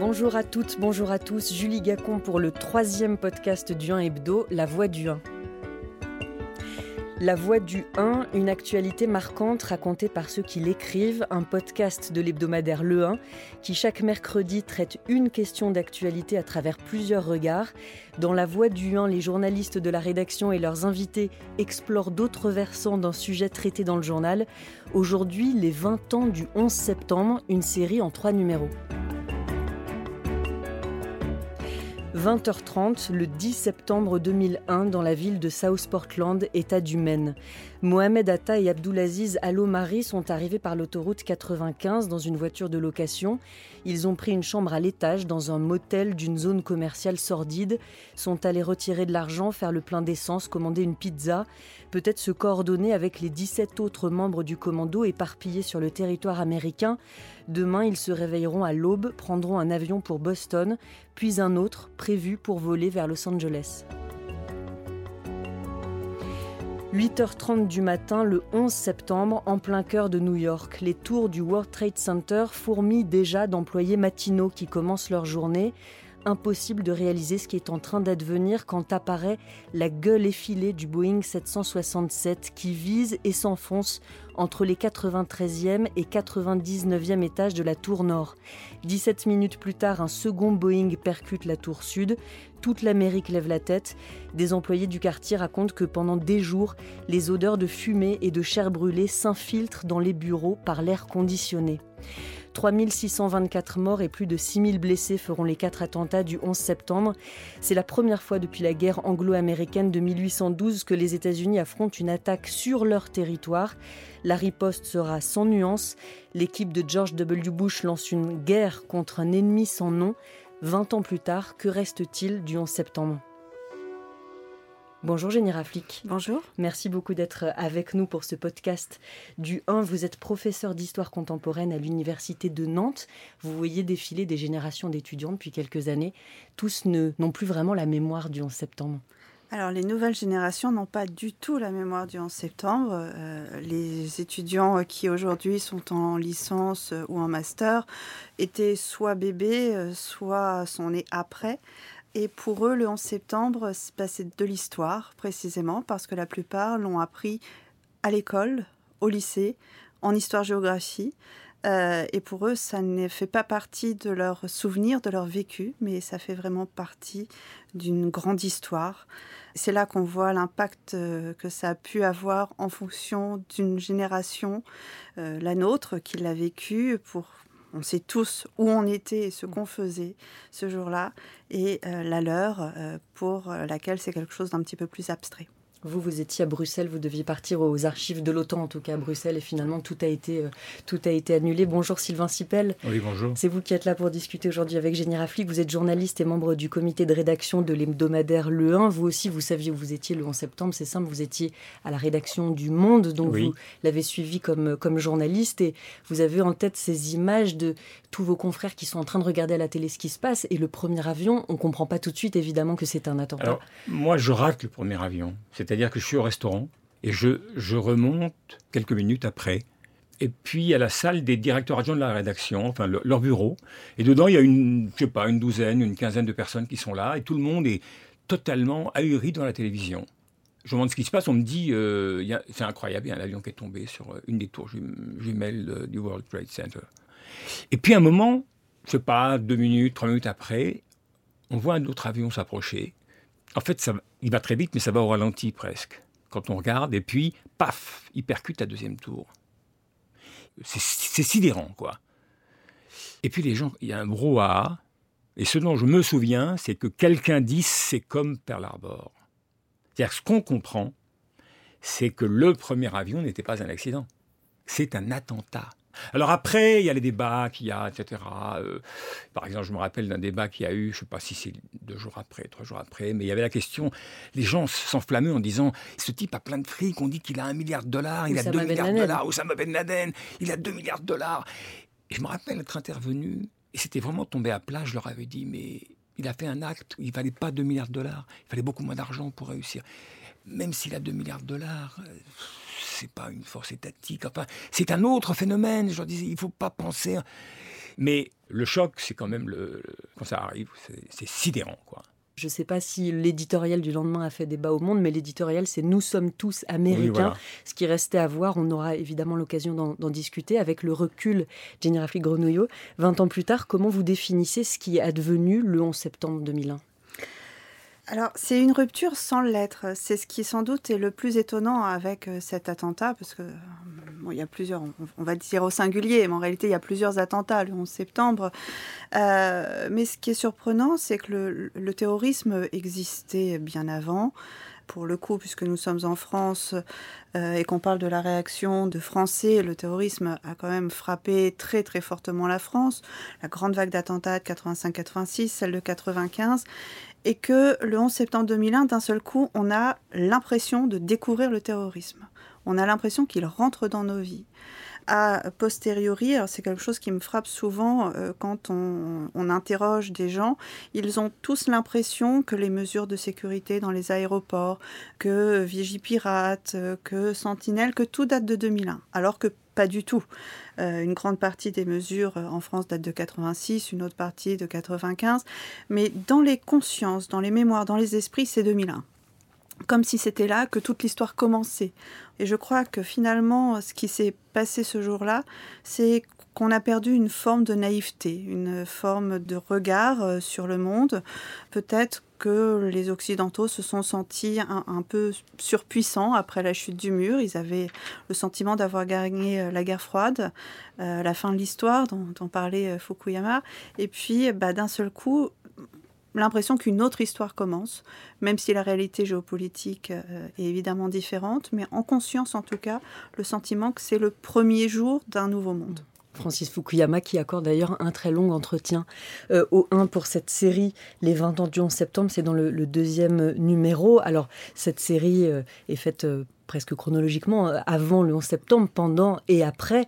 Bonjour à toutes, bonjour à tous. Julie Gacon pour le troisième podcast du 1 Hebdo, La Voix du 1. La Voix du 1, une actualité marquante racontée par ceux qui l'écrivent, un podcast de l'hebdomadaire Le 1 qui chaque mercredi traite une question d'actualité à travers plusieurs regards. Dans La Voix du 1, les journalistes de la rédaction et leurs invités explorent d'autres versants d'un sujet traité dans le journal. Aujourd'hui, les 20 ans du 11 septembre, une série en trois numéros. 20h30 le 10 septembre 2001 dans la ville de South Portland, État du Maine. Mohamed Atta et Abdulaziz Alomari sont arrivés par l'autoroute 95 dans une voiture de location. Ils ont pris une chambre à l'étage dans un motel d'une zone commerciale sordide, sont allés retirer de l'argent, faire le plein d'essence, commander une pizza, peut-être se coordonner avec les 17 autres membres du commando éparpillés sur le territoire américain. Demain, ils se réveilleront à l'aube, prendront un avion pour Boston, puis un autre prévu pour voler vers Los Angeles. 8h30 du matin, le 11 septembre, en plein cœur de New York, les tours du World Trade Center fourmillent déjà d'employés matinaux qui commencent leur journée. Impossible de réaliser ce qui est en train d'advenir quand apparaît la gueule effilée du Boeing 767 qui vise et s'enfonce entre les 93e et 99e étages de la tour nord. 17 minutes plus tard, un second Boeing percute la tour sud. Toute l'Amérique lève la tête. Des employés du quartier racontent que pendant des jours, les odeurs de fumée et de chair brûlée s'infiltrent dans les bureaux par l'air conditionné. 3624 morts et plus de 6000 blessés feront les quatre attentats du 11 septembre. C'est la première fois depuis la guerre anglo-américaine de 1812 que les États-Unis affrontent une attaque sur leur territoire. La riposte sera sans nuance. L'équipe de George W. Bush lance une guerre contre un ennemi sans nom. 20 ans plus tard, que reste-t-il du 11 septembre? Bonjour Jenny Raflik. Bonjour. Merci beaucoup d'être avec nous pour ce podcast du 1. Vous êtes professeur d'histoire contemporaine à l'Université de Nantes. Vous voyez défiler des générations d'étudiants depuis quelques années. Tous n'ont plus vraiment la mémoire du 11 septembre. Alors, les nouvelles générations n'ont pas du tout la mémoire du 11 septembre. Euh, les étudiants qui aujourd'hui sont en licence ou en master étaient soit bébés, euh, soit sont nés après. Et pour eux, le 11 septembre, c'est de l'histoire, précisément, parce que la plupart l'ont appris à l'école, au lycée, en histoire-géographie. Euh, et pour eux, ça ne fait pas partie de leur souvenir, de leur vécu, mais ça fait vraiment partie d'une grande histoire. C'est là qu'on voit l'impact euh, que ça a pu avoir en fonction d'une génération, euh, la nôtre, qui l'a vécu pour on sait tous où on était et ce qu'on faisait ce jour-là, et euh, la leur, euh, pour laquelle c'est quelque chose d'un petit peu plus abstrait. Vous, vous étiez à Bruxelles, vous deviez partir aux archives de l'OTAN, en tout cas à Bruxelles, et finalement tout a été, euh, tout a été annulé. Bonjour Sylvain Sipel. Oui, bonjour. C'est vous qui êtes là pour discuter aujourd'hui avec Génie Raflik. Vous êtes journaliste et membre du comité de rédaction de l'hebdomadaire Le 1. Vous aussi, vous saviez où vous étiez le 11 septembre, c'est simple, vous étiez à la rédaction du Monde, donc vous l'avez suivi comme, comme journaliste, et vous avez en tête ces images de tous vos confrères qui sont en train de regarder à la télé ce qui se passe, et le premier avion, on ne comprend pas tout de suite évidemment que c'est un attentat. Alors, moi, je rate le premier avion. C'est-à-dire que je suis au restaurant et je, je remonte quelques minutes après. Et puis à la salle des directeurs adjoints de la rédaction, enfin leur bureau. Et dedans, il y a une, je sais pas, une douzaine, une quinzaine de personnes qui sont là. Et tout le monde est totalement ahuri dans la télévision. Je me demande ce qui se passe. On me dit, euh, c'est incroyable, il y a un avion qui est tombé sur euh, une des tours jumelles du World Trade Center. Et puis à un moment, je sais pas, deux minutes, trois minutes après, on voit un autre avion s'approcher. En fait, ça, il va très vite, mais ça va au ralenti presque. Quand on regarde, et puis, paf, il percute la deuxième tour. C'est sidérant, quoi. Et puis les gens, il y a un brouhaha. Et ce dont je me souviens, c'est que quelqu'un dit c'est comme Pearl Harbor. C'est-à-dire ce qu'on comprend, c'est que le premier avion n'était pas un accident. C'est un attentat. Alors après, il y a les débats qu'il y a, etc. Euh, par exemple, je me rappelle d'un débat qu'il y a eu, je ne sais pas si c'est deux jours après, trois jours après, mais il y avait la question, les gens s'enflammaient en disant, ce type a plein de fric, on dit qu'il a un milliard de dollars, il a deux milliards de dollars, Oussama Ben Laden, il a deux milliards de dollars. Et je me rappelle être intervenu, et c'était vraiment tombé à plat, je leur avais dit, mais il a fait un acte, il ne fallait pas deux milliards de dollars, il fallait beaucoup moins d'argent pour réussir. Même s'il a deux milliards de dollars... C'est pas une force étatique. Enfin, c'est un autre phénomène. Je leur disais, il faut pas penser. Mais le choc, c'est quand même le, quand ça arrive, c'est sidérant, quoi. Je ne sais pas si l'éditorial du lendemain a fait débat au monde, mais l'éditorial, c'est Nous sommes tous américains. Ce qui restait à voir, on aura évidemment l'occasion d'en discuter avec le recul Jenny Rafik Grenouillot. 20 ans plus tard, comment vous définissez ce qui est advenu le 11 septembre 2001 alors, c'est une rupture sans lettres. C'est ce qui, sans doute, est le plus étonnant avec euh, cet attentat, parce que, bon, il y a plusieurs, on, va dire au singulier, mais en réalité, il y a plusieurs attentats le 11 septembre. Euh, mais ce qui est surprenant, c'est que le, terrorisme existait bien avant pour le coup, puisque nous sommes en France euh, et qu'on parle de la réaction de Français, le terrorisme a quand même frappé très très fortement la France. La grande vague d'attentats de 85-86, celle de 95 et que le 11 septembre 2001, d'un seul coup, on a l'impression de découvrir le terrorisme. On a l'impression qu'il rentre dans nos vies. A posteriori, c'est quelque chose qui me frappe souvent euh, quand on, interroge des gens, ils ont tous l'impression que les mesures de sécurité dans les aéroports, que Vigipirate, que Sentinelle, que tout date de 2001, alors que pas du tout. Euh, une grande partie des mesures euh, en France date de 86, une autre partie de 95, mais dans les consciences, dans les mémoires, dans les esprits, c'est 2001 comme si c'était là que toute l'histoire commençait. Et je crois que finalement, ce qui s'est passé ce jour-là, c'est qu'on a perdu une forme de naïveté, une forme de regard euh, sur le monde. Peut-être que les Occidentaux se sont sentis un, peu surpuissants après la chute du mur. Ils avaient le sentiment d'avoir gagné euh, la guerre froide, euh, la fin de l'histoire dont, parlait Fukuyama. Et puis, bah, d'un seul coup, l'impression qu'une autre histoire commence, même si la réalité géopolitique euh, est évidemment différente, mais en conscience en tout cas, le sentiment que c'est le premier jour d'un nouveau monde. Francis Fukuyama qui accorde d'ailleurs un très long entretien euh, au 1 pour cette série Les 20 ans du 11 septembre, c'est dans le, deuxième numéro. Alors cette série euh, est faite presque chronologiquement, avant le 11 septembre, pendant et après,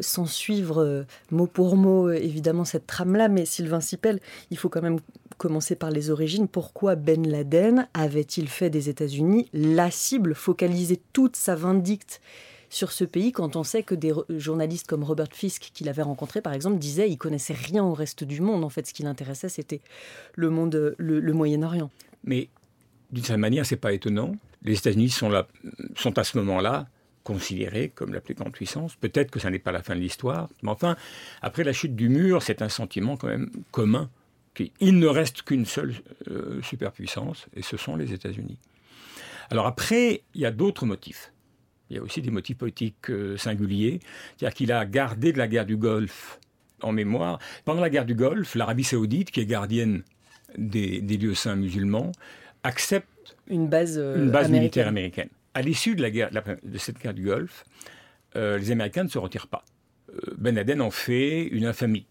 sans suivre mot pour mot évidemment cette trame-là, mais Sylvain Sipel, il faut quand même commencer par les origines. Pourquoi Ben Laden avait-il fait des États-Unis la cible, focalisé toute sa vindicte sur ce pays quand on sait que des journalistes comme Robert Fisk, qu'il avait rencontré par exemple, disaient qu'il connaissait rien au reste du monde. En fait, ce qui l'intéressait, c'était le monde, le, Moyen-Orient. Mais d'une certaine manière, c'est pas étonnant. Les États-Unis sont, sont à ce moment-là considérés comme la plus grande puissance. Peut-être que ça n'est pas la fin de l'histoire, mais enfin, après la chute du mur, c'est un sentiment quand même commun il ne reste qu'une seule euh, superpuissance, et ce sont les États-Unis. Alors après, il y a d'autres motifs. Il y a aussi des motifs politiques euh, singuliers. C'est-à-dire qu'il a gardé de la guerre du Golfe en mémoire. Pendant la guerre du Golfe, l'Arabie saoudite, qui est gardienne des, lieux saints musulmans, accepte une base, euh, militaire américaine. À l'issue de, la guerre, de cette guerre du Golfe, les Américains ne se retirent pas. Ben Laden en fait une infamie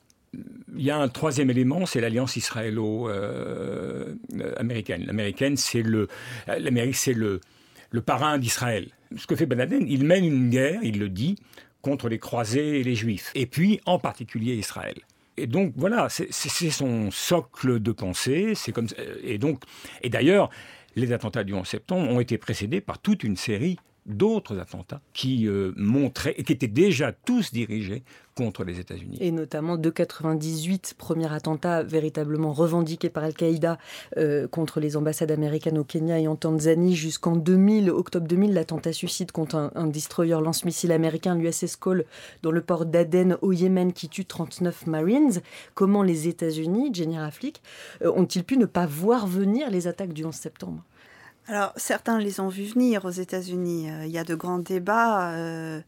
il y a un troisième élément, c'est l'alliance israélo-américaine. L'américaine, c'est le, l'Amérique, c'est le, le parrain d'Israël. Ce que fait Ben Laden, il mène une guerre, il le dit, contre les croisés et les juifs, et puis en particulier Israël. Et donc voilà, c'est son socle de pensée. C'est comme et donc et d'ailleurs, les attentats du 11 septembre ont été précédés par toute une série d'autres attentats qui euh, montraient et qui étaient déjà tous dirigés contre les États-Unis. Et notamment de 98, premier attentat véritablement revendiqué par Al-Qaïda euh, contre les ambassades américaines au Kenya et en Tanzanie, jusqu'en 2000, octobre 2000, l'attentat suicide contre un, destroyer lance-missile américain, l'USS Cole, dans le port d'Aden au Yémen, qui tue 39 Marines. Comment les États-Unis, Jenny Raflik, euh, ont-ils pu ne pas voir venir les attaques du 11 septembre? Alors, certains les ont vus venir aux États-Unis. Euh, il y a de grands débats, euh,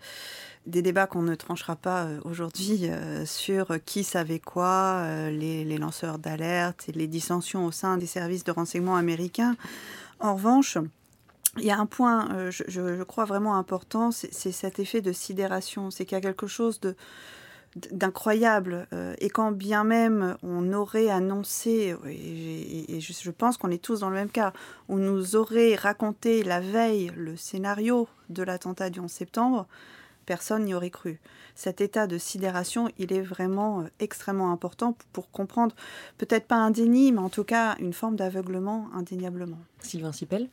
des débats qu'on ne tranchera pas euh, aujourd'hui sur qui savait quoi, les, lanceurs d'alerte et les dissensions au sein des services de renseignement américains. En revanche, il y a un point, je, crois vraiment important, c'est cet effet de sidération. C'est qu'il y a quelque chose de, d'incroyable. Euh, et quand bien même on aurait annoncé, et, je, pense qu'on est tous dans le même cas, on nous aurait raconté la veille le scénario de l'attentat du 11 septembre, personne n'y aurait cru. Cet état de sidération, il est vraiment euh, extrêmement important pour comprendre, peut-être pas un déni, mais en tout cas une forme d'aveuglement indéniablement. Sylvain Sipel?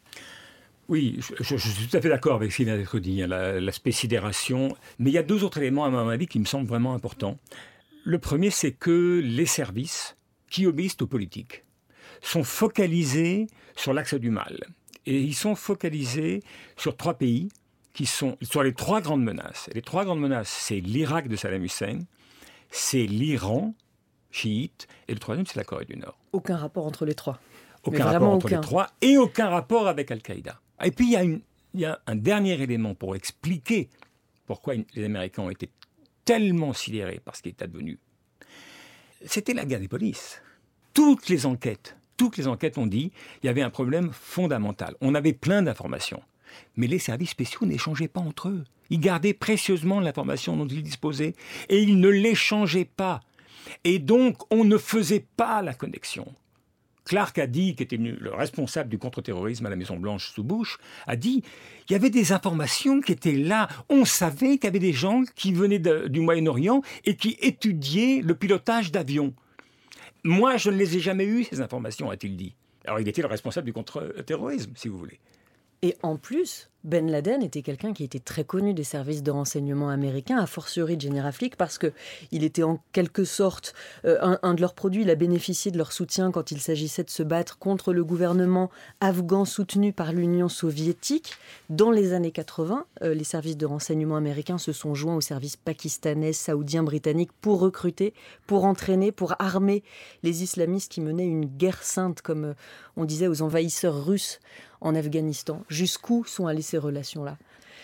Oui, je, suis tout à fait d'accord avec ce qui vient d'être dit, hein, l'aspect sidération. Mais il y a deux autres éléments, à mon avis, qui me semblent vraiment importants. Le premier, c'est que les services qui obéissent aux politiques sont focalisés sur l'axe du mal. Et ils sont focalisés sur trois pays qui sont sur les trois grandes menaces. les trois grandes menaces, c'est l'Irak de Saddam Hussein, c'est l'Iran chiite, et le troisième, c'est la Corée du Nord. Aucun rapport entre les trois. Aucun rapport entre les trois, et aucun rapport avec Al-Qaïda. Et puis, il y, a une, il y a un dernier élément pour expliquer pourquoi les Américains ont été tellement sidérés par ce qui est advenu. C'était la guerre des polices. Toutes les enquêtes, toutes les enquêtes ont dit qu'il y avait un problème fondamental. On avait plein d'informations. Mais les services spéciaux n'échangeaient pas entre eux. Ils gardaient précieusement l'information dont ils disposaient et ils ne l'échangeaient pas. Et donc, on ne faisait pas la connexion. Clark a dit, qui était le responsable du contre-terrorisme à la Maison-Blanche sous Bush, a dit il y avait des informations qui étaient là. On savait qu'il y avait des gens qui venaient du Moyen-Orient et qui étudiaient le pilotage d'avions. Moi, je ne les ai jamais eues, ces informations, a-t-il dit. Alors, il était le responsable du contre-terrorisme, si vous voulez. Et en plus, Ben Laden était quelqu'un qui était très connu des services de renseignement américains, a fortiori de General parce que il était en quelque sorte euh, un, de leurs produits. Il a bénéficié de leur soutien quand il s'agissait de se battre contre le gouvernement afghan soutenu par l'Union soviétique. Dans les années 80, euh, les services de renseignement américains se sont joints aux services pakistanais, saoudiens, britanniques pour recruter, pour entraîner, pour armer les islamistes qui menaient une guerre sainte, comme euh, on disait aux envahisseurs russes en Afghanistan. Jusqu'où sont allées relations-là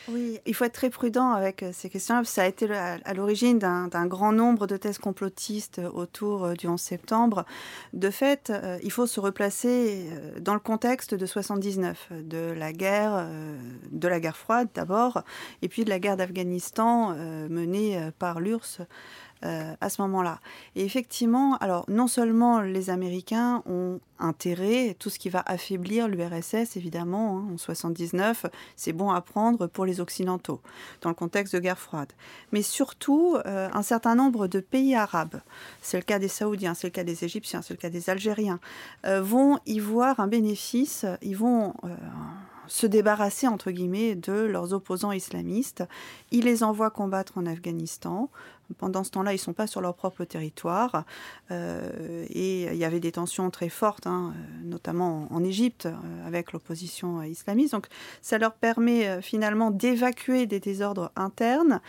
oui, il faut être très prudent avec euh, ces questions-là. Ça a été à l'origine d'un grand nombre de thèses complotistes autour euh, du 11 septembre. De fait, euh, il faut se replacer dans le contexte de 79, de la guerre, de la guerre froide d'abord, et puis de la guerre d'Afghanistan menée par l'URSS euh, à ce moment-là. Et effectivement, alors non seulement les Américains ont intérêt, tout ce qui va affaiblir l'URSS, évidemment, hein, en 79, c'est bon à prendre pour les Occidentaux, dans le contexte de guerre froide. Mais surtout, euh, un certain nombre de pays arabes, c'est le cas des Saoudiens, c'est le cas des Égyptiens, c'est le cas des Algériens, euh, vont y voir un bénéfice, ils vont se débarrasser, entre guillemets, de leurs opposants islamistes. Ils les envoient combattre en Afghanistan. Pendant ce temps-là, ils ne sont pas sur leur propre territoire. Euh, et il y avait des tensions très fortes, hein, euh, notamment en Égypte, euh, avec l'opposition islamiste. Donc ça leur permet finalement d'évacuer des désordres internes.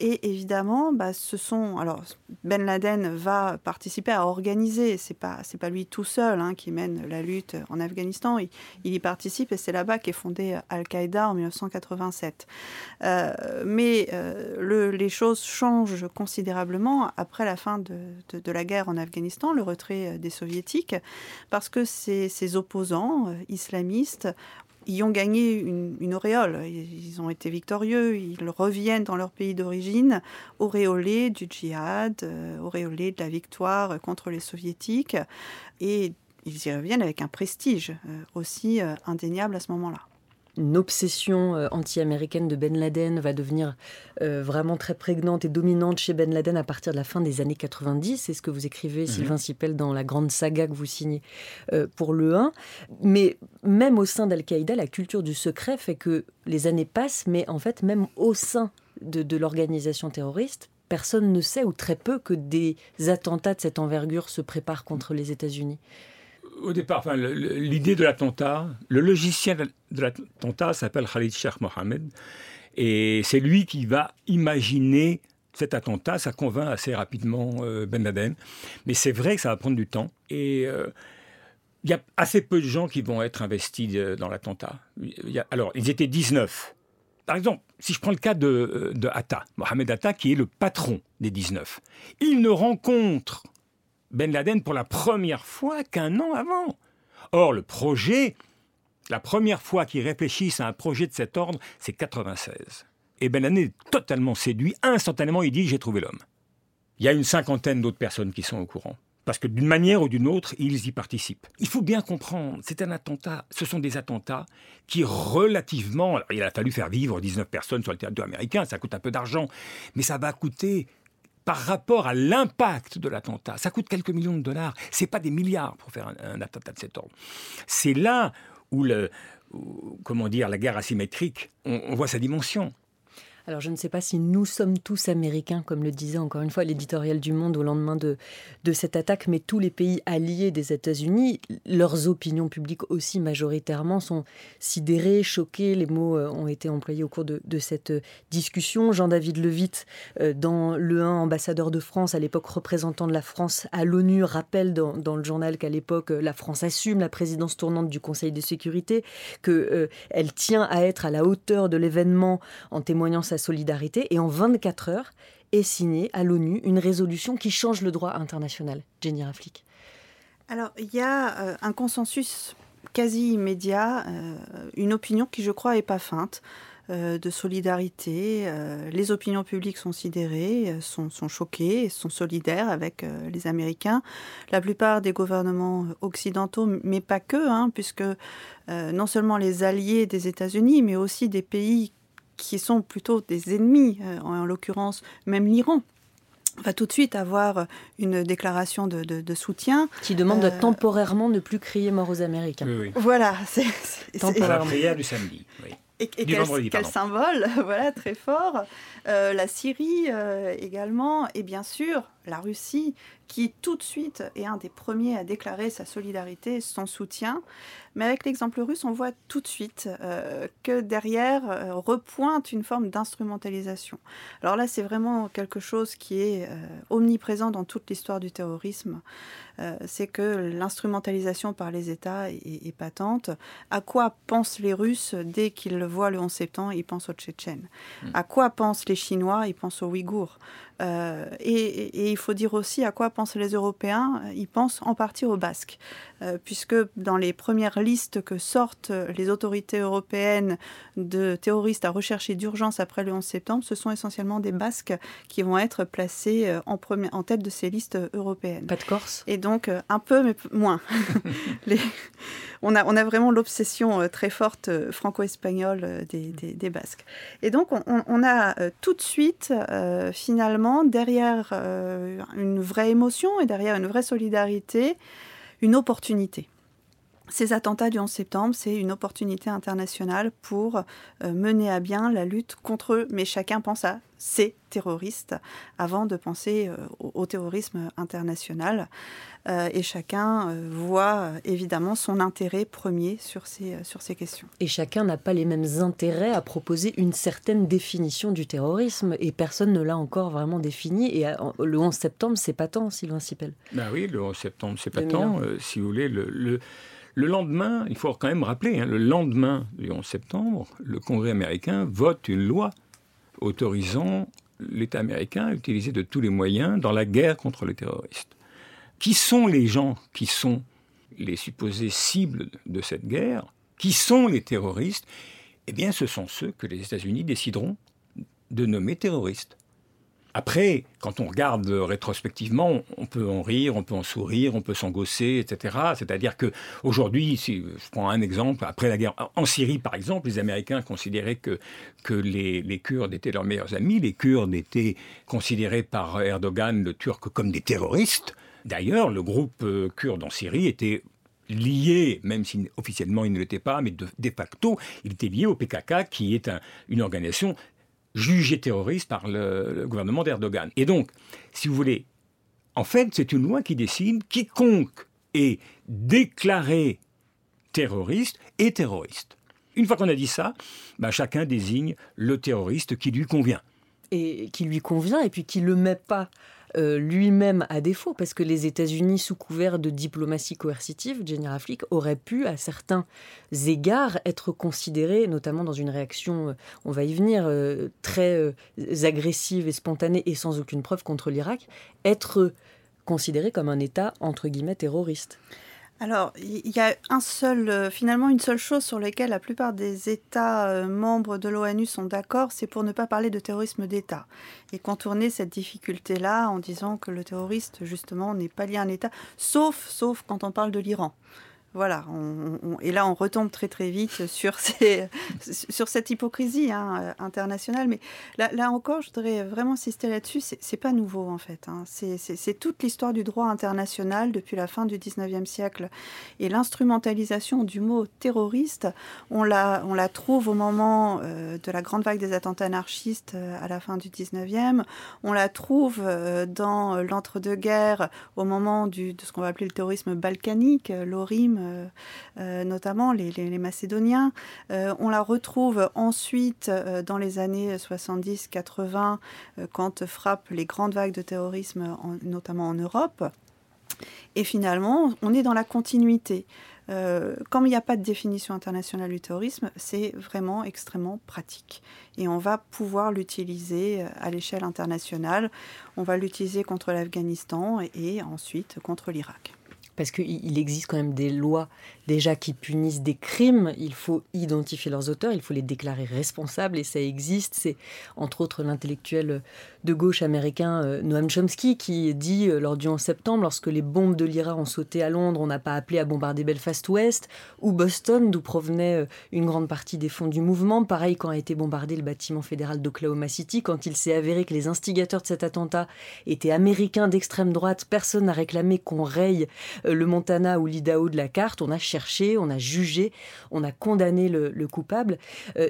Et évidemment, bah, ce sont. Alors, Ben Laden va participer à organiser. C'est pas, c'est pas lui tout seul hein, qui mène la lutte en Afghanistan. Il, y participe et c'est là-bas qu'est fondé Al-Qaïda en 1987. mais le, les choses changent considérablement après la fin de, la guerre en Afghanistan, le retrait euh, des soviétiques, parce que ces, opposants euh, islamistes y ont gagné une, auréole. Ils ont été victorieux, ils reviennent dans leur pays d'origine, auréolés du djihad, euh, auréolés de la victoire contre les soviétiques, et ils y reviennent avec un prestige aussi indéniable à ce moment-là une obsession euh, anti-américaine de Ben Laden va devenir euh, vraiment très prégnante et dominante chez Ben Laden à partir de la fin des années 90. C'est ce que vous écrivez, mhm. Sylvain Sipel, dans la grande saga que vous signez euh, pour le 1. Mais même au sein d'Al-Qaïda, la culture du secret fait que les années passent, mais en fait, même au sein de, de l'organisation terroriste, personne ne sait, ou très peu, que des attentats de cette envergure se préparent contre les États-Unis au départ, enfin, l'idée de l'attentat, le logiciel de l'attentat s'appelle Khalid Sheikh Mohammed. Et c'est lui qui va imaginer cet attentat. Ça convainc assez rapidement euh, Ben Laden. Mais c'est vrai que ça va prendre du temps. Et euh, il y a assez peu de gens qui vont être investis euh, dans l'attentat. Alors, ils étaient 19. Par exemple, si je prends le cas de, de Atta, Mohamed Atta, qui est le patron des 19, il ne rencontre ben Laden pour la première fois qu'un an avant. Or, le projet, la première fois qu'ils réfléchissent à un projet de cet ordre, c'est 96. Et Ben Laden est totalement séduit. Instantanément, il dit J'ai trouvé l'homme. Il y a une cinquantaine d'autres personnes qui sont au courant. Parce que d'une manière ou d'une autre, ils y participent. Il faut bien comprendre, c'est un attentat. Ce sont des attentats qui relativement... il a fallu faire vivre 19 personnes sur le théâtre américain, ça coûte un peu d'argent. Mais ça va coûter par rapport à l'impact de l'attentat. Ça coûte quelques millions de dollars. C'est pas des milliards pour faire un, attentat de cet ordre. C'est là où la guerre asymétrique, on, voit sa dimension. Alors je ne sais pas si nous sommes tous américains, comme le disait encore une fois l'éditorial du Monde au lendemain de, cette attaque, mais tous les pays alliés des États-Unis, leurs opinions publiques aussi majoritairement sont sidérées, choquées. Les mots euh, ont été employés au cours de, cette discussion. Jean-David Levitt, euh, dans Le 1, ambassadeur de France, à l'époque représentant de la France à l'ONU, rappelle dans, le journal qu'à l'époque la France assume la présidence tournante du Conseil de sécurité, qu'elle euh, tient à être à la hauteur de l'événement en témoignant sa solidarité. Et en 24 heures est signée à l'ONU une résolution qui change le droit international. Jenny Raflik. Alors, il y a euh, un consensus quasi immédiat, euh, une opinion qui, je crois, n'est pas feinte. Euh, de solidarité. les opinions publiques sont sidérées, sont, sont, choquées, sont solidaires avec les Américains. La plupart des gouvernements occidentaux, mais pas que, hein, puisque non seulement les alliés des États-Unis, mais aussi des pays qui sont plutôt des ennemis, euh, en, l'occurrence même l'Iran, va tout de suite avoir une déclaration de, soutien. Qui demande de euh, temporairement ne plus crier mort aux Américains. Voilà, c'est la prière du samedi. Et, quel, symbole, voilà, très fort. Euh, la Syrie également, et bien sûr la Russie, qui tout de suite est un des premiers à déclarer sa solidarité, son soutien. Mais avec l'exemple russe, on voit tout de suite euh, que derrière euh, repointe une forme d'instrumentalisation. Alors là, c'est vraiment quelque chose qui est euh, omniprésent dans toute l'histoire du terrorisme. c'est que l'instrumentalisation par les États est, patente. À quoi pensent les Russes dès qu'ils voient le 11 septembre? Ils pensent aux Tchétchènes. Hmm. À quoi pensent les Chinois? Ils pensent aux Ouïghours. Euh, et, il faut dire aussi à quoi pensent les Européens. Ils pensent en partie aux Basques, euh, puisque dans les premières listes que sortent les autorités européennes de terroristes à rechercher d'urgence après le 11 septembre, ce sont essentiellement des Basques qui vont être placés euh, en, en tête de ces listes européennes. Pas de Corse? Et donc, un peu, mais moins. les, on a, vraiment l'obsession euh, très forte euh, franco-espagnole euh, des, Basques. Et donc, on, a tout de suite, finalement, derrière une vraie émotion et derrière une vraie solidarité, une opportunité. Ces attentats du 11 septembre, c'est une opportunité internationale pour mener à bien la lutte contre eux. Mais chacun pense à ces terroristes avant de penser au terrorisme international. Euh, et chacun euh, voit euh, évidemment son intérêt premier sur ces, sur ces questions. Et chacun n'a pas les mêmes intérêts à proposer une certaine définition du terrorisme et personne ne l'a encore vraiment défini. Et le 11 septembre, c'est pas tant, Sylvain Sipel. Ben oui, le 11 septembre, c'est pas tant. si vous voulez, le, le, le, lendemain, il faut quand même rappeler, hein, le lendemain du 11 septembre, le Congrès américain vote une loi autorisant l'État américain à utiliser de tous les moyens dans la guerre contre les terroristes. Qui sont les gens qui sont les supposées cibles de cette guerre? Qui sont les terroristes? Eh bien, ce sont ceux que les États-Unis décideront de nommer terroristes. Après, quand on regarde rétrospectivement, on peut en rire, on peut en sourire, on peut s'engosser, etc. C'est-à-dire que aujourd'hui, si je prends un exemple, après la guerre en Syrie, par exemple, les Américains considéraient que, que les, Kurdes étaient leurs meilleurs amis, les Kurdes étaient considérés par Erdogan, le Turc, comme des terroristes. D'ailleurs, le groupe euh, kurde en Syrie était lié, même si officiellement il ne l'était pas, mais de, facto, il était lié au PKK, qui est une organisation jugée terroriste par le, gouvernement d'Erdogan. Et donc, si vous voulez, en fait, c'est une loi qui décide quiconque est déclaré terroriste est terroriste. Une fois qu'on a dit ça, bah, chacun désigne le terroriste qui lui convient. Et qui lui convient, et puis qui ne le met pas euh, lui-même à défaut, parce que les États-Unis, sous couvert de diplomatie coercitive, Jenny Raflik, auraient pu, à certains égards, être considérés, notamment dans une réaction, euh, on va y venir, euh, très agressive et spontanée et sans aucune preuve contre l'Irak, être considérés comme un État, entre guillemets, terroriste. Alors, il y a un seul, euh, finalement une seule chose sur laquelle la plupart des États euh, membres de l'ONU sont d'accord, c'est pour ne pas parler de terrorisme d'État et contourner cette difficulté-là en disant que le terroriste, justement, n'est pas lié à un État, sauf, sauf quand on parle de l'Iran. Voilà, et là on retombe très très vite sur, ces, sur cette hypocrisie hein, internationale. Mais là, encore, je voudrais vraiment insister là-dessus, c'est pas nouveau en fait. Hein. C'est toute l'histoire du droit international depuis la fin du 19e siècle. Et l'instrumentalisation du mot terroriste, on la, on la trouve au moment euh, de la grande vague des attentats anarchistes euh, à la fin du 19e. On la trouve euh, dans l'entre-deux-guerres au moment de ce qu'on va appeler le terrorisme balkanique, l'ORIM euh, euh, notamment les, Macédoniens. Euh, on la retrouve ensuite dans les années 70-80 quand frappent les grandes vagues de terrorisme, notamment en Europe. Et finalement, on est dans la continuité. comme il n'y a pas de définition internationale du terrorisme, c'est vraiment extrêmement pratique. Et on va pouvoir l'utiliser à l'échelle internationale. On va l'utiliser contre l'Afghanistan et ensuite contre l'Irak parce qu'il existe quand même des lois déjà qui punissent des crimes. Il faut identifier leurs auteurs, il faut les déclarer responsables, et ça existe. C'est entre autres l'intellectuel de gauche américain euh, Noam Chomsky qui dit euh, lors du 11 septembre, lorsque les bombes de l'IRA ont sauté à Londres, on n'a pas appelé à bombarder Belfast Ouest ou Boston, d'où provenait euh, une grande partie des fonds du mouvement. Pareil quand a été bombardé le bâtiment fédéral d'Oklahoma City, quand il s'est avéré que les instigateurs de cet attentat étaient américains d'extrême droite, personne n'a réclamé qu'on raye le Montana ou l'Idaho de la carte. On a cherché, on a jugé, on a condamné le, coupable.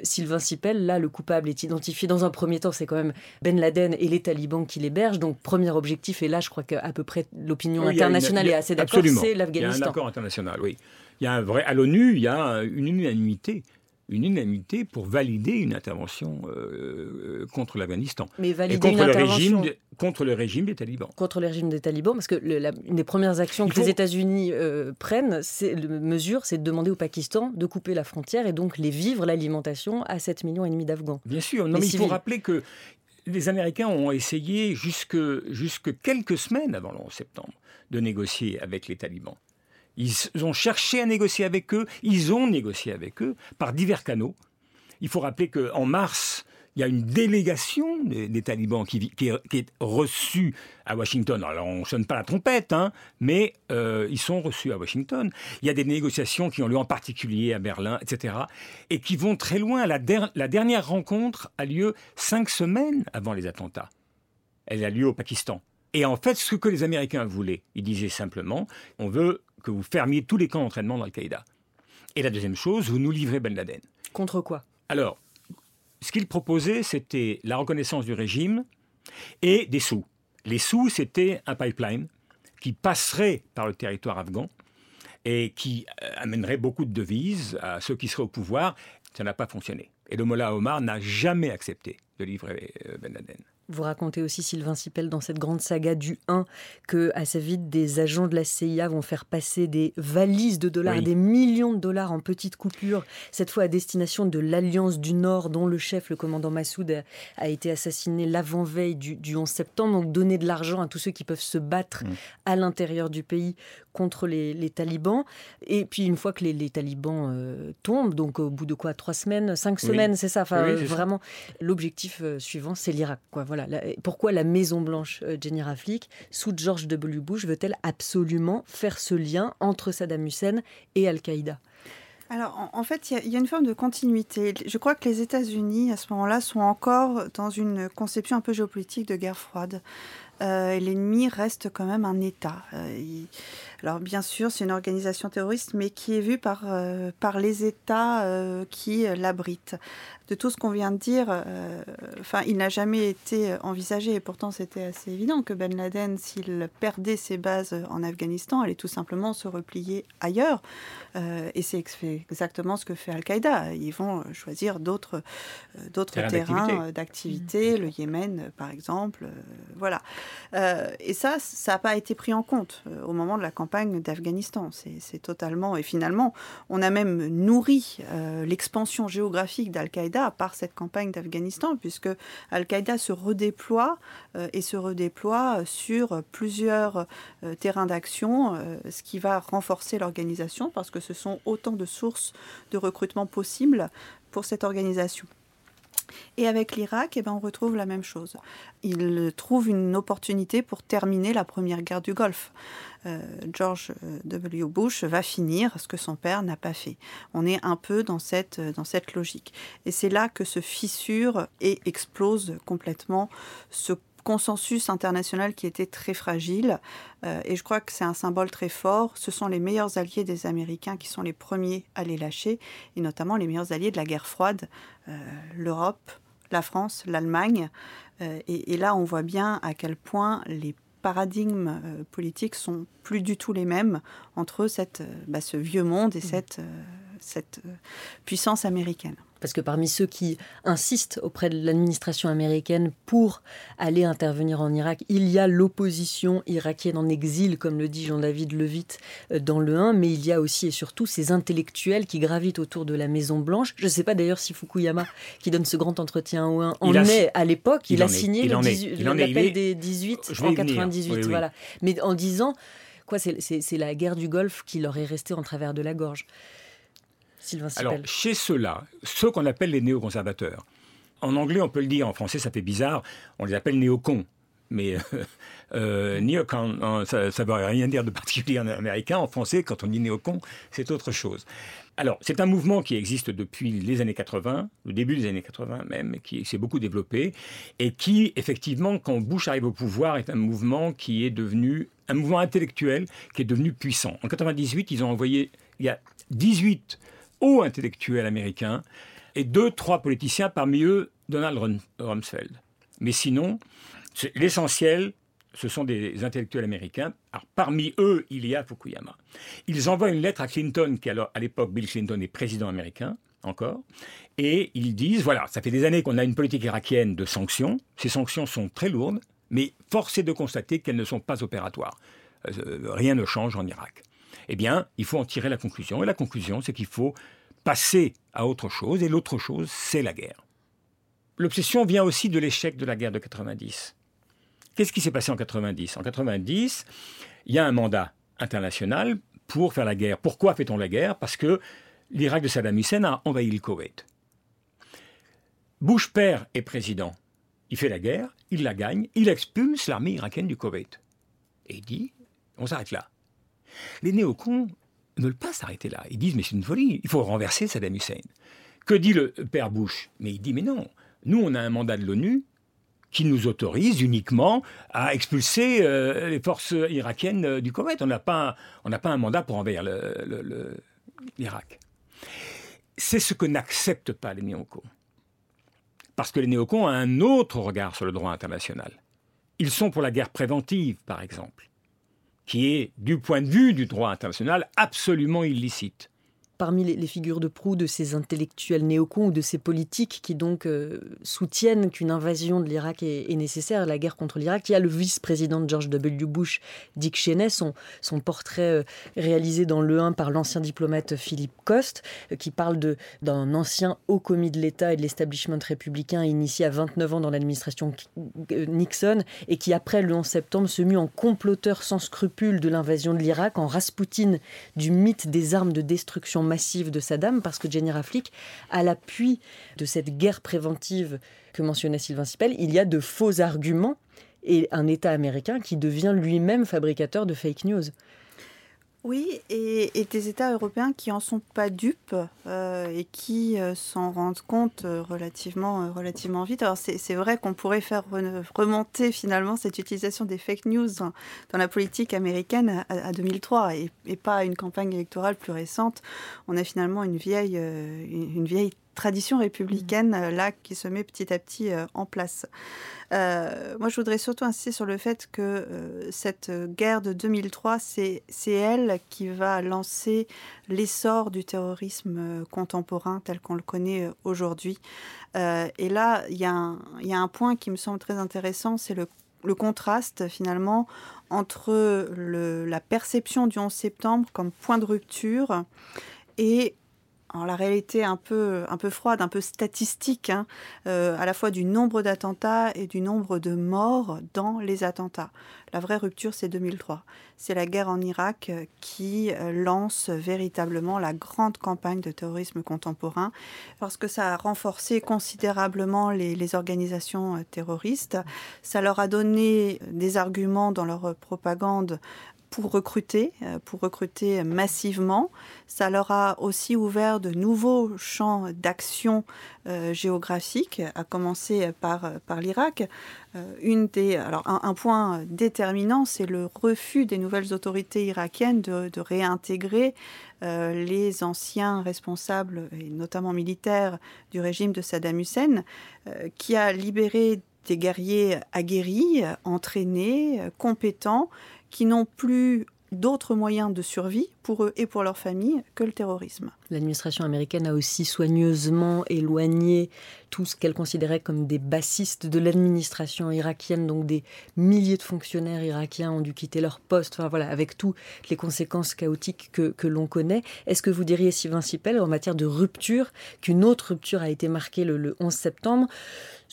Sylvain Sipel, là, le coupable est identifié dans un premier temps, c'est quand même Ben Laden et les talibans qui l'hébergent. Donc, premier objectif, et là, je crois qu'à peu près l'opinion internationale est assez d'accord, c'est l'Afghanistan. Il y a un accord international, oui. Il y a un vrai, à l'ONU, il y a une unanimité une unanimité pour valider une intervention euh, contre l'Afghanistan. Mais valider contre une le régime contre le régime des talibans. Contre le régime des talibans, parce que une des premières actions que les États-Unis euh, prennent, c'est mesure, c'est de demander au Pakistan de couper la frontière et donc les vivres, l'alimentation à 7 millions et demi d'Afghans. Bien sûr, non, mais il faut rappeler que les Américains ont essayé jusque, jusque quelques semaines avant le 11 septembre de négocier avec les talibans. Ils ont cherché à négocier avec eux, ils ont négocié avec eux par divers canaux. Il faut rappeler qu'en mars il y a une délégation des, talibans qui, est, reçue à Washington. Alors, on ne sonne pas la trompette, hein, mais euh, ils sont reçus à Washington. Il y a des négociations qui ont lieu en particulier à Berlin, etc., et qui vont très loin. La, la dernière rencontre a lieu cinq semaines avant les attentats. Elle a lieu au Pakistan. Et en fait, ce que les Américains voulaient, ils disaient simplement, on veut que vous fermiez tous les camps d'entraînement d'Al-Qaïda. Et la deuxième chose, vous nous livrez Ben Laden. Contre quoi? Alors, ce qu'il proposait, c'était la reconnaissance du régime et des sous. Les sous, c'était un pipeline qui passerait par le territoire afghan et qui euh, amènerait beaucoup de devises à ceux qui seraient au pouvoir. Ça n'a pas fonctionné. Et le Mollah Omar n'a jamais accepté de livrer euh, Ben Laden. Vous racontez aussi, Sylvain Sipel, dans cette grande saga du 1, que assez vite, des agents de la CIA vont faire passer des valises de dollars, des millions de dollars en petites coupures, cette fois à destination de l'Alliance du Nord, dont le chef, le commandant Massoud, a, été assassiné l'avant-veille du, 11 septembre. Donc donner de l'argent à tous ceux qui peuvent se battre mm. à l'intérieur du pays contre les, talibans. Et puis une fois que les, talibans euh, tombent, donc au bout de quoi Trois semaines Cinq semaines, c'est ça Enfin, vraiment, l'objectif euh, suivant, c'est l'Irak. Quoi. Voilà pourquoi la Maison Blanche, euh, Jenny Raflik, sous George W. Bush, veut-elle absolument faire ce lien entre Saddam Hussein et Al-Qaïda? Alors, en, fait, il y, a une forme de continuité. Je crois que les États-Unis, à ce moment-là, sont encore dans une conception un peu géopolitique de guerre froide. Euh, l'ennemi reste quand même un État. Euh, alors bien sûr, c'est une organisation terroriste, mais qui est vue par, par les États qui l'abritent de tout ce qu'on vient de dire, euh, enfin, il n'a jamais été envisagé, et pourtant c'était assez évident que Ben Laden, s'il perdait ses bases en Afghanistan, allait tout simplement se replier ailleurs. Euh, et c'est exactement ce que fait Al-Qaïda. Ils vont choisir d'autres euh, d'autres terrains d'activité, le Yémen par exemple. voilà. Et ça, ça n'a pas été pris en compte au moment de la campagne d'Afghanistan. C'est totalement. Et finalement, on a même nourri l'expansion géographique d'Al-Qaïda par cette campagne d'Afghanistan, puisque Al-Qaïda se redéploie euh, et se redéploie sur plusieurs euh, terrains d'action, euh, ce qui va renforcer l'organisation, parce que ce sont autant de sources de recrutement possibles pour cette organisation. Et avec l'Irak, eh ben, on retrouve la même chose. Il trouve une opportunité pour terminer la première guerre du Golfe. Euh, George euh, W. Bush va finir ce que son père n'a pas fait. On est un peu dans cette, dans cette logique. Et c'est là que se fissure et explose complètement ce consensus international qui était très fragile. Euh, et je crois que c'est un symbole très fort. Ce sont les meilleurs alliés des Américains qui sont les premiers à les lâcher, et notamment les meilleurs alliés de la guerre froide, euh, l'Europe, la France, l'Allemagne. Euh, et, là, on voit bien à quel point les paradigmes politiques sont plus du tout les mêmes entre cette, bah, ce vieux monde et mmh. cette, cette puissance américaine. Parce que parmi ceux qui insistent auprès de l'administration américaine pour aller intervenir en Irak, il y a l'opposition irakienne en exil, comme le dit Jean-David Levitt euh, dans le 1, mais il y a aussi et surtout ces intellectuels qui gravitent autour de la Maison Blanche. Je ne sais pas d'ailleurs si Fukuyama, qui donne ce grand entretien au 1, en est à l'époque. Il, a signé l'appel des 18 en 98. Voilà. Mais en disant, quoi, c'est la guerre du Golfe qui leur est restée en travers de la gorge. Alors, chez ceux-là, ceux qu'on appelle les néoconservateurs, en anglais on peut le dire, en français ça fait bizarre, on les appelle néocons. Mais euh, euh néocon, ça ne veut rien dire de particulier en américain. En français, quand on dit néocon, c'est autre chose. Alors, c'est un mouvement qui existe depuis les années 80, le début des années 80 même, qui s'est beaucoup développé, et qui, effectivement, quand Bush arrive au pouvoir, est un mouvement qui est devenu, un mouvement intellectuel qui est devenu puissant. En 98, ils ont envoyé, il y a 18 hauts intellectuels américains et deux, trois politiciens, parmi eux Donald Rumsfeld. Mais sinon, l'essentiel, ce sont des intellectuels américains. Alors, parmi eux, il y a Fukuyama. Ils envoient une lettre à Clinton, qui alors, à l'époque, Bill Clinton est président américain, encore, et ils disent, voilà, ça fait des années qu'on a une politique irakienne de sanctions. Ces sanctions sont très lourdes, mais force est de constater qu'elles ne sont pas opératoires. Euh, rien ne change en Irak eh bien, il faut en tirer la conclusion. Et la conclusion, c'est qu'il faut passer à autre chose, et l'autre chose, c'est la guerre. L'obsession vient aussi de l'échec de la guerre de 90. Qu'est-ce qui s'est passé en 90 En 90, il y a un mandat international pour faire la guerre. Pourquoi fait-on la guerre? Parce que l'Irak de Saddam Hussein a envahi le Koweït. Bush père est président. Il fait la guerre, il la gagne, il expulse l'armée irakienne du Koweït. Et il dit, on s'arrête là. Les néocons ne veulent pas s'arrêter là. Ils disent, mais c'est une folie, il faut renverser Saddam Hussein. Que dit le père Bush? Mais il dit, mais non, nous on a un mandat de l'ONU qui nous autorise uniquement à expulser euh, les forces irakiennes euh, du Koweït. On n'a pas, pas un mandat pour envahir l'Irak. C'est ce que n'acceptent pas les néocons. Parce que les néocons ont un autre regard sur le droit international. Ils sont pour la guerre préventive, par exemple qui est, du point de vue du droit international, absolument illicite parmi les, figures de proue de ces intellectuels néocons ou de ces politiques qui donc euh, soutiennent qu'une invasion de l'Irak est, nécessaire, la guerre contre l'Irak. Il y a le vice-président de George W. Bush, Dick Cheney, son, portrait euh, réalisé dans le 1 par l'ancien diplomate Philippe Coste, euh, qui parle d'un ancien haut commis de l'État et de l'establishment républicain initié à 29 ans dans l'administration Nixon et qui, après le 11 septembre, se mit en comploteur sans scrupule de l'invasion de l'Irak, en Raspoutine du mythe des armes de destruction massive de Saddam, parce que Jenny Raflik, à l'appui de cette guerre préventive que mentionnait Sylvain Sipel, il y a de faux arguments et un État américain qui devient lui-même fabricateur de fake news. Oui, et, des États européens qui en sont pas dupes euh, et qui euh, s'en rendent compte euh, relativement, relativement vite. Alors c'est vrai qu'on pourrait faire remonter finalement cette utilisation des fake news dans, la politique américaine à, 2003 et, et, pas à une campagne électorale plus récente. On a finalement une vieille, une vieille tradition républicaine euh, là qui se met petit à petit euh, en place. Euh, moi, je voudrais surtout insister sur le fait que cette guerre de 2003, c'est elle qui va lancer l'essor du terrorisme contemporain tel qu'on le connaît aujourd'hui. et là, il y, a un point qui me semble très intéressant, c'est le, le, contraste finalement entre le, la perception du 11 septembre comme point de rupture et la réalité un peu, un peu froide, un peu statistique, hein, euh, à la fois du nombre d'attentats et du nombre de morts dans les attentats. La vraie rupture, c'est 2003. C'est la guerre en Irak qui lance véritablement la grande campagne de terrorisme contemporain, parce que ça a renforcé considérablement les organisations terroristes. Ça leur a donné des arguments dans leur propagande pour recruter, euh, pour recruter massivement. Ça leur a aussi ouvert de nouveaux champs d'action euh, géographiques, à commencer par, par l'Irak. Euh, une des, alors un, point déterminant, c'est le refus des nouvelles autorités irakiennes de, de réintégrer les anciens responsables, et notamment militaires, du régime de Saddam Hussein, qui a libéré des guerriers aguerris, entraînés, compétents, qui n'ont plus d'autres moyens de survie pour eux et pour leurs familles que le terrorisme. L'administration américaine a aussi soigneusement éloigné tout ce qu'elle considérait comme des bassistes de l'administration irakienne, donc des milliers de fonctionnaires irakiens ont dû quitter leur poste, enfin voilà, avec toutes les conséquences chaotiques que, que l'on connaît. Est-ce que vous diriez, Sylvain Sipel, en matière de rupture, qu'une autre rupture a été marquée le, le 11 septembre?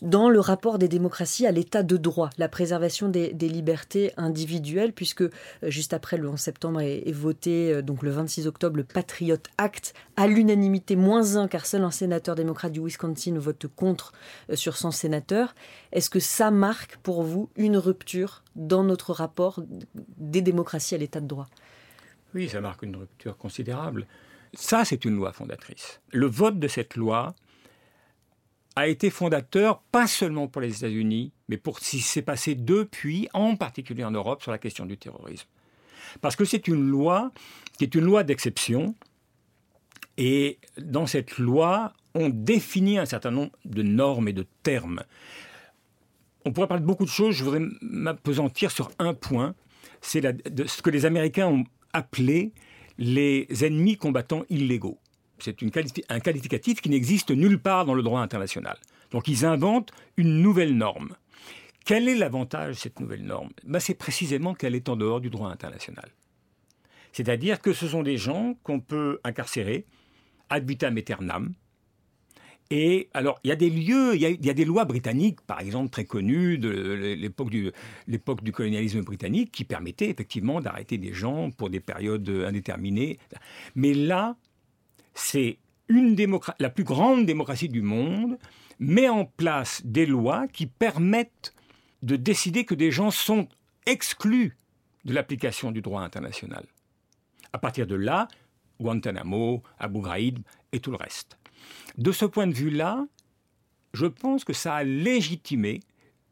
Dans le rapport des démocraties à l'état de droit, la préservation des, libertés individuelles, puisque euh, juste après le 11 septembre est, voté, euh, donc le 26 octobre, le Patriot Act, à l'unanimité, moins un, car seul un sénateur démocrate du Wisconsin vote contre euh, sur son sénateur. Est-ce que ça marque pour vous une rupture dans notre rapport des démocraties à l'état de droit? Oui, ça marque une rupture considérable. Ça, c'est une loi fondatrice. Le vote de cette loi a été fondateur, pas seulement pour les États-Unis, mais pour ce qui s'est passé depuis, en particulier en Europe, sur la question du terrorisme. Parce que c'est une loi qui est une loi d'exception, et dans cette loi, on définit un certain nombre de normes et de termes. On pourrait parler de beaucoup de choses, je voudrais m'apesantir sur un point, c'est ce que les Américains ont appelé les ennemis combattants illégaux. C'est un qualificatif qui n'existe nulle part dans le droit international. Donc ils inventent une nouvelle norme. Quel est l'avantage de cette nouvelle norme? Ben, C'est précisément qu'elle est en dehors du droit international. C'est-à-dire que ce sont des gens qu'on peut incarcérer ad vitam aeternam. Et alors, il y a des lieux, il y a, des lois britanniques, par exemple, très connues de l'époque du, l'époque du colonialisme britannique, qui permettaient effectivement d'arrêter des gens pour des périodes indéterminées. Mais là, c'est la plus grande démocratie du monde, met en place des lois qui permettent de décider que des gens sont exclus de l'application du droit international. À partir de là, Guantanamo, Abu Ghraib et tout le reste. De ce point de vue-là, je pense que ça a légitimé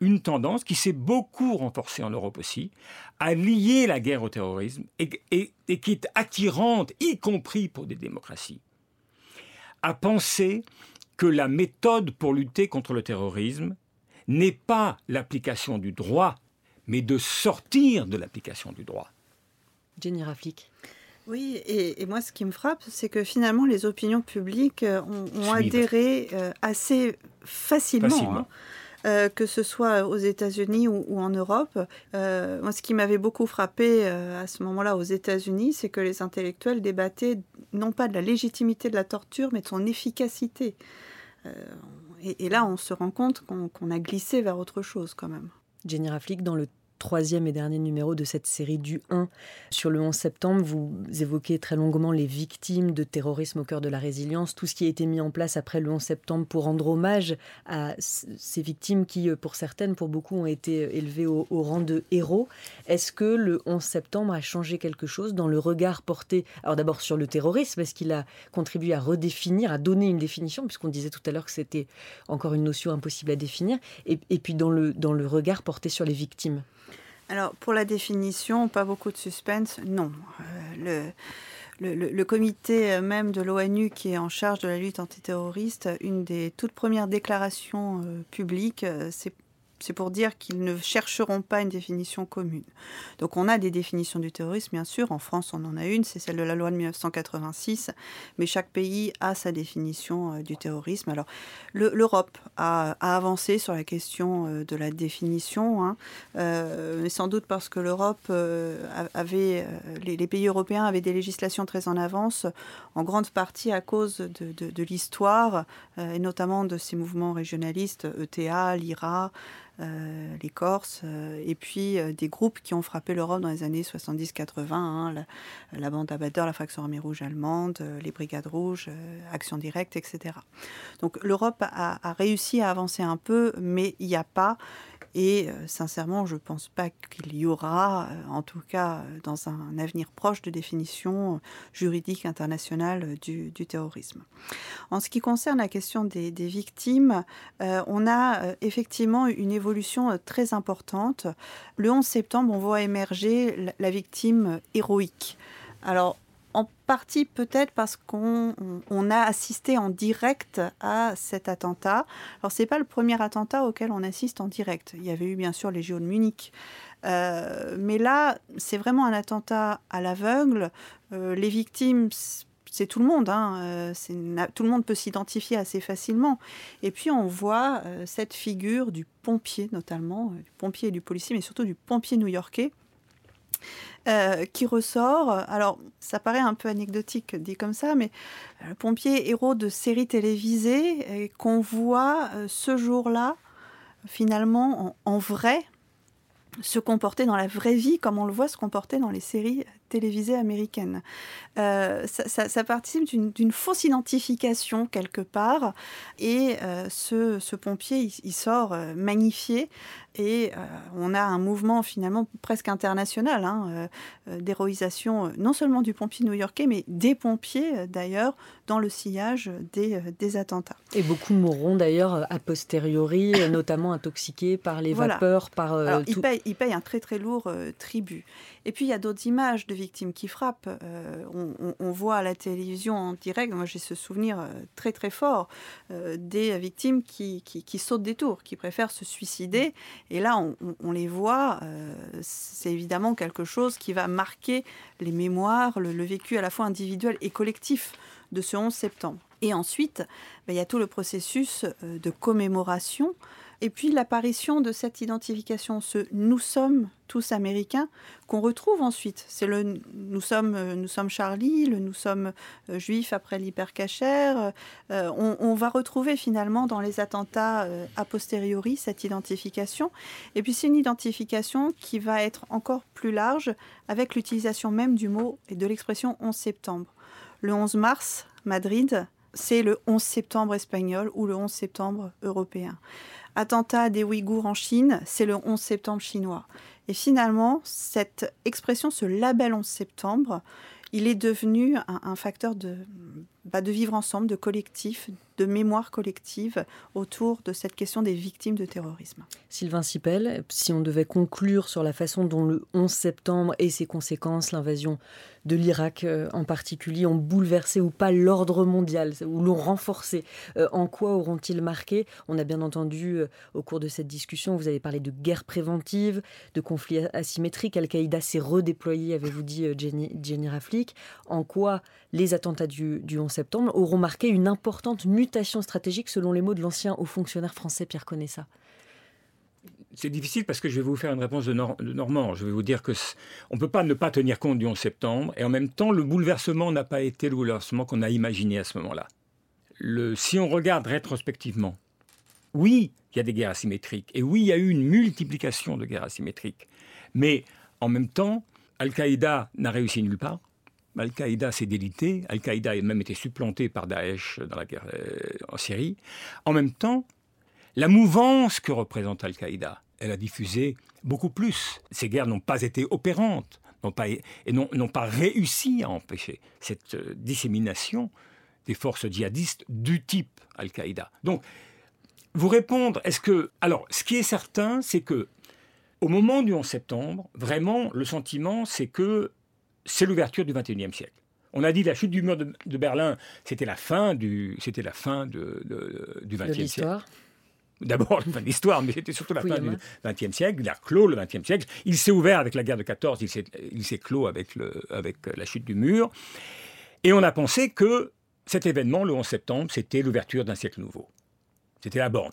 une tendance qui s'est beaucoup renforcée en Europe aussi, à lier la guerre au terrorisme et qui est attirante, y compris pour des démocraties à penser que la méthode pour lutter contre le terrorisme n'est pas l'application du droit, mais de sortir de l'application du droit. Jenny Rafik. Oui, et, moi ce qui me frappe, c'est que finalement les opinions publiques euh, ont, adhéré euh, assez facilement. Hein. Euh, que ce soit aux États-Unis ou, en Europe. Euh, moi, ce qui m'avait beaucoup frappé euh, à ce moment-là aux États-Unis, c'est que les intellectuels débattaient non pas de la légitimité de la torture, mais de son efficacité. Et, là, on se rend compte qu'on a glissé vers autre chose quand même. Jenny Raflik, dans le troisième et dernier numéro de cette série du 1 sur le 11 septembre. Vous évoquez très longuement les victimes de terrorisme au cœur de la résilience, tout ce qui a été mis en place après le 11 septembre pour rendre hommage à ces victimes qui, euh, pour certaines, pour beaucoup, ont été euh, élevées au, rang de héros. Est-ce que le 11 septembre a changé quelque chose dans le regard porté, alors d'abord sur le terrorisme, est-ce qu'il a contribué à redéfinir, à donner une définition, puisqu'on disait tout à l'heure que c'était encore une notion impossible à définir, et, et puis dans le, dans le regard porté sur les victimes? Alors, pour la définition, pas beaucoup de suspense, non. Euh, le, comité même de l'ONU qui est en charge de la lutte antiterroriste, une des toutes premières déclarations euh, publiques, euh, c'est c'est pour dire qu'ils ne chercheront pas une définition commune. Donc on a des définitions du terrorisme, bien sûr. En France, on en a une, c'est celle de la loi de 1986. Mais chaque pays a sa définition euh, du terrorisme. Alors l'Europe a, avancé sur la question euh, de la définition, hein. euh, sans doute parce que l'Europe avait, les, pays européens avaient des législations très en avance, en grande partie à cause de l'histoire et notamment de ces mouvements régionalistes, ETA, l'IRA. Les Corses, et puis des groupes qui ont frappé l'Europe dans les années 70-80, hein, la, bande abatteur, la fraction armée rouge allemande, les brigades rouges, Action directe, etc. Donc l'Europe a, a réussi à avancer un peu, mais il n'y a pas et euh, sincèrement, je ne pense pas qu'il y aura, euh, en tout cas euh, dans un avenir proche, de définition juridique internationale du, terrorisme. En ce qui concerne la question des, victimes, on a effectivement une évolution très importante. Le 11 septembre, on voit émerger la, la victime héroïque. Alors, en partie peut-être parce qu'on a assisté en direct à cet attentat. Alors c'est pas le premier attentat auquel on assiste en direct. Il y avait eu bien sûr les JO de Munich. Euh, mais là, c'est vraiment un attentat à l'aveugle. Euh, les victimes, c'est tout le monde. Hein. Euh, tout le monde peut s'identifier assez facilement. Et puis on voit cette figure du pompier, notamment, du pompier et du policier, mais surtout du pompier new-yorkais, euh, qui ressort. Alors, ça paraît un peu anecdotique dit comme ça, mais le pompier héros de séries télévisées qu'on voit euh, ce jour-là, finalement, en, vrai, se comporter dans la vraie vie comme on le voit se comporter dans les séries télévisées américaines. Euh, ça, participe d'une fausse identification quelque part et ce, pompier, il, sort magnifié et euh, on a un mouvement finalement presque international hein, euh, euh, d'héroïsation non seulement du pompier new-yorkais, mais des pompiers d'ailleurs dans le sillage des, attentats. Et beaucoup mourront d'ailleurs a posteriori, notamment intoxiqués par les vapeurs. Par, Alors, ils, payent, un très très lourd tribut. Et puis il y a d'autres images de victimes qui frappent. On, voit à la télévision en direct, moi j'ai ce souvenir très très fort, des victimes qui, qui, sautent des tours, qui préfèrent se suicider et là, on, les voit, euh, c'est évidemment quelque chose qui va marquer les mémoires, le, vécu à la fois individuel et collectif de ce 11 septembre. Et ensuite, ben, il y a tout le processus euh, de commémoration et puis l'apparition de cette identification, ce nous sommes tous américains, qu'on retrouve ensuite. C'est le nous sommes, euh, nous sommes Charlie, le nous sommes euh, juifs après l'hypercachère. Euh, on, va retrouver finalement dans les attentats a posteriori cette identification. Et puis c'est une identification qui va être encore plus large avec l'utilisation même du mot et de l'expression 11 septembre. Le 11 mars, Madrid, c'est le 11 septembre espagnol ou le 11 septembre européen attentat des Ouïghours en Chine, c'est le 11 septembre chinois. Et finalement, cette expression, ce label 11 septembre, il est devenu un, facteur de, bah, de vivre ensemble, de collectif, de mémoire collective autour de cette question des victimes de terrorisme. Sylvain Sipel, si on devait conclure sur la façon dont le 11 septembre et ses conséquences, l'invasion de l'Irak euh, en particulier, ont bouleversé ou pas l'ordre mondial, ou l'ont renforcé, euh, en quoi auront-ils marqué? On a bien entendu euh, au cours de cette discussion, vous avez parlé de guerre préventive, de conflits asymétriques. Al-Qaïda s'est redéployé, avez-vous dit, Jenny, Jenny Raflik. En quoi les attentats du, du 11 septembre auront marqué une importante mutation stratégique selon les mots de l'ancien haut fonctionnaire français Pierre Conessa c'est difficile parce que je vais vous faire une réponse de, Normand. Je vais vous dire que on ne peut pas ne pas tenir compte du 11 septembre et en même temps, le bouleversement n'a pas été le bouleversement qu'on a imaginé à ce moment-là. si on regarde rétrospectivement, oui, il y a des guerres asymétriques et oui, il y a eu une multiplication de guerres asymétriques. Mais en même temps, Al-Qaïda n'a réussi nulle part. Al-Qaïda s'est délité, Al-Qaïda a même été supplanté par Daesh dans la guerre euh, en Syrie. En même temps, la mouvance que représente Al-Qaïda, elle a diffusé beaucoup plus. Ces guerres n'ont pas été opérantes pas, et n'ont pas réussi à empêcher cette euh, dissémination des forces djihadistes du type Al-Qaïda. Donc, vous répondre, est-ce que... Alors, ce qui est certain, c'est que au moment du 11 septembre, vraiment, le sentiment, c'est que c'est l'ouverture du XXIe siècle. On a dit la chute du mur de, Berlin, c'était la fin du, c'était la fin de, du XXe siècle. D'abord la fin de l'histoire, mais c'était surtout la fin du XXe siècle. Il a clos le XXe siècle. Il s'est ouvert avec la guerre de 14, il s'est, il s'est clos avec, le, avec la chute du mur. Et on a pensé que cet événement, le 11 septembre, c'était l'ouverture d'un siècle nouveau. C'était la borne.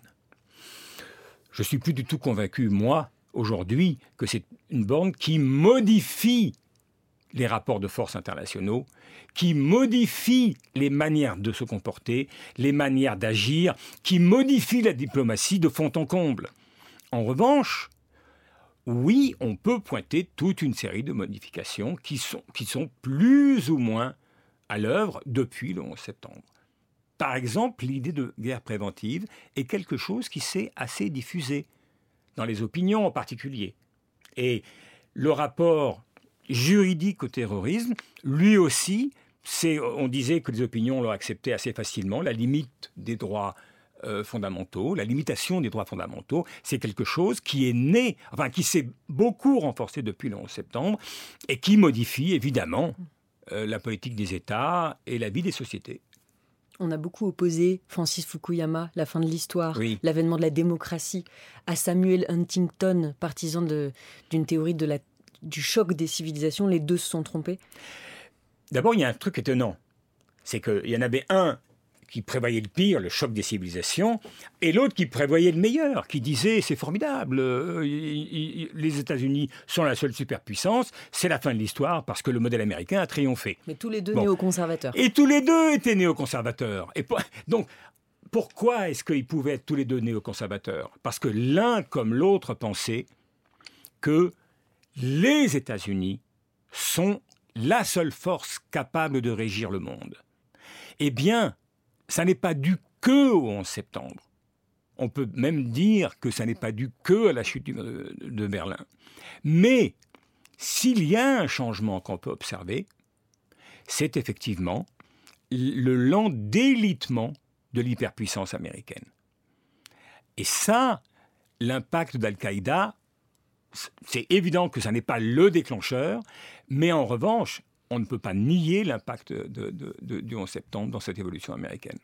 Je suis plus du tout convaincu, moi, aujourd'hui, que c'est une borne qui modifie les rapports de force internationaux, qui modifient les manières de se comporter, les manières d'agir, qui modifient la diplomatie de fond en comble. En revanche, oui, on peut pointer toute une série de modifications qui sont, qui sont plus ou moins à l'œuvre depuis le 11 septembre. Par exemple, l'idée de guerre préventive est quelque chose qui s'est assez diffusé, dans les opinions en particulier. Et le rapport juridique au terrorisme, lui aussi, on disait que les opinions l'ont accepté assez facilement, la limite des droits euh, fondamentaux, la limitation des droits fondamentaux, c'est quelque chose qui est né, enfin qui s'est beaucoup renforcé depuis le 11 septembre et qui modifie évidemment euh, la politique des États et la vie des sociétés. On a beaucoup opposé Francis Fukuyama, la fin de l'histoire, l'avènement de la démocratie, à Samuel Huntington, partisan d'une théorie de la, du choc des civilisations. Les deux se sont trompés. D'abord, il y a un truc étonnant. C'est qu'il y en avait un qui prévoyait le pire, le choc des civilisations, et l'autre qui prévoyait le meilleur, qui disait c'est formidable, euh, les États-Unis sont la seule superpuissance, c'est la fin de l'histoire parce que le modèle américain a triomphé. Mais tous les deux néoconservateurs. Et tous les deux étaient néoconservateurs. Et donc, pourquoi est-ce qu'ils pouvaient être tous les deux néoconservateurs? Parce que l'un comme l'autre pensait que les États-Unis sont la seule force capable de régir le monde. Eh bien, ça n'est pas dû que au 11 septembre. On peut même dire que ça n'est pas dû que à la chute de Berlin. Mais s'il y a un changement qu'on peut observer, c'est effectivement le lent délitement de l'hyperpuissance américaine. Et ça, l'impact d'Al-Qaïda, c'est évident que ça n'est pas le déclencheur, mais en revanche, on ne peut pas nier l'impact du 11 septembre dans cette évolution américaine.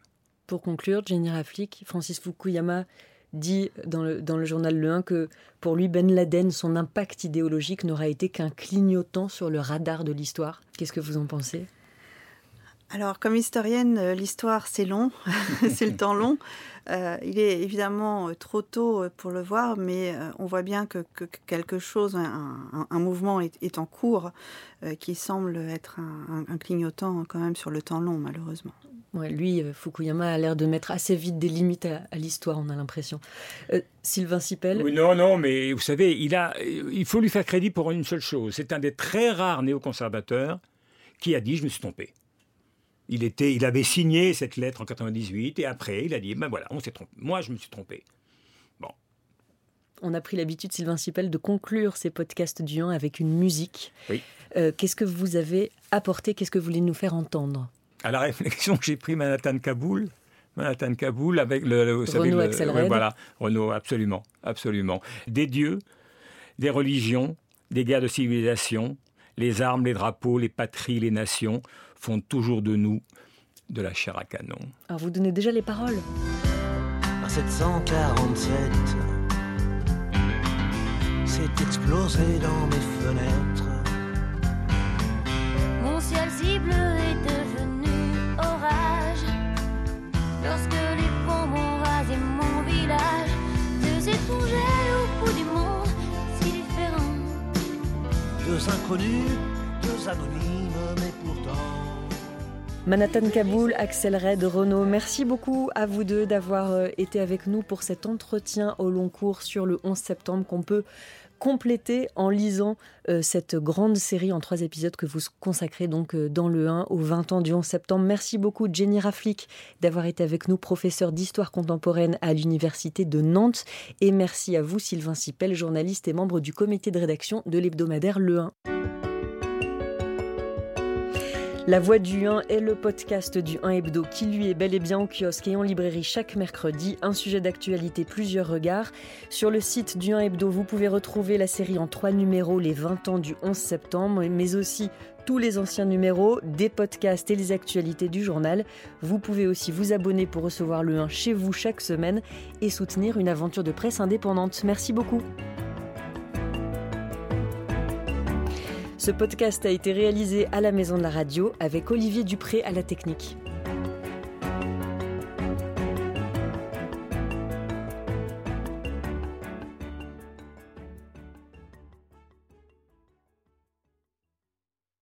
Pour conclure, Jenny Raflik, Francis Fukuyama dit dans le, dans le journal Le 1 que pour lui, Ben Laden, son impact idéologique n'aura été qu'un clignotant sur le radar de l'histoire. Qu'est-ce que vous en pensez? Alors, comme historienne, euh, l'histoire, c'est long, c'est le temps long. Euh, il est évidemment euh, trop tôt pour le voir, mais on voit bien que, quelque chose, un, mouvement est, en cours qui semble être un, clignotant quand même sur le temps long, malheureusement. Ouais, lui, Fukuyama a l'air de mettre assez vite des limites à, l'histoire, on a l'impression. Sylvain Sipel oui, Non, non, mais vous savez, il, a, il faut lui faire crédit pour une seule chose. C'est un des très rares néoconservateurs qui a dit « je me suis trompé ». Il, était, il avait signé cette lettre en 98 et après, il a dit ben voilà, on s'est trompé. Moi, je me suis trompé. Bon. On a pris l'habitude, Sylvain Sipel, de conclure ces podcasts du 1 avec une musique. Oui. Euh, qu'est-ce que vous avez apporté? Qu'est-ce que vous voulez nous faire entendre? À la réflexion, j'ai pris Manhattan Kaboul. Manhattan Kaboul avec le, vous savez, Renaud le, voilà, Renault, absolument, absolument. Des dieux, des religions, des guerres de civilisation, les armes, les drapeaux, les patries, les nations font toujours de nous de la chair à canon. Alors vous donnez déjà les paroles. À 747, c'est explosé dans mes fenêtres. Mon ciel si bleu est devenu orage. Lorsque les bombes ont rasé mon village, deux étrangers au bout du monde, si différents. Deux inconnus, deux anonymes, mais pourtant. Manhattan Kaboul, Axel Red, Renault, merci beaucoup à vous deux d'avoir euh, été avec nous pour cet entretien au long cours sur le 11 septembre qu'on peut compléter en lisant euh, cette grande série en trois épisodes que vous consacrez donc euh, dans le 1 au 20 ans du 11 septembre. Merci beaucoup Jenny Raflik d'avoir été avec nous, professeur d'histoire contemporaine à l'université de Nantes. Et merci à vous Sylvain Sipel, journaliste et membre du comité de rédaction de l'hebdomadaire Le 1. La Voix du 1 est le podcast du 1 Hebdo qui lui est bel et bien au kiosque et en librairie chaque mercredi. Un sujet d'actualité, plusieurs regards. Sur le site du 1 Hebdo, vous pouvez retrouver la série en trois numéros, les 20 ans du 11 septembre, mais aussi tous les anciens numéros, des podcasts et les actualités du journal. Vous pouvez aussi vous abonner pour recevoir le 1 chez vous chaque semaine et soutenir une aventure de presse indépendante. Merci beaucoup. Ce podcast a été réalisé à la Maison de la Radio avec Olivier Dupré à la technique.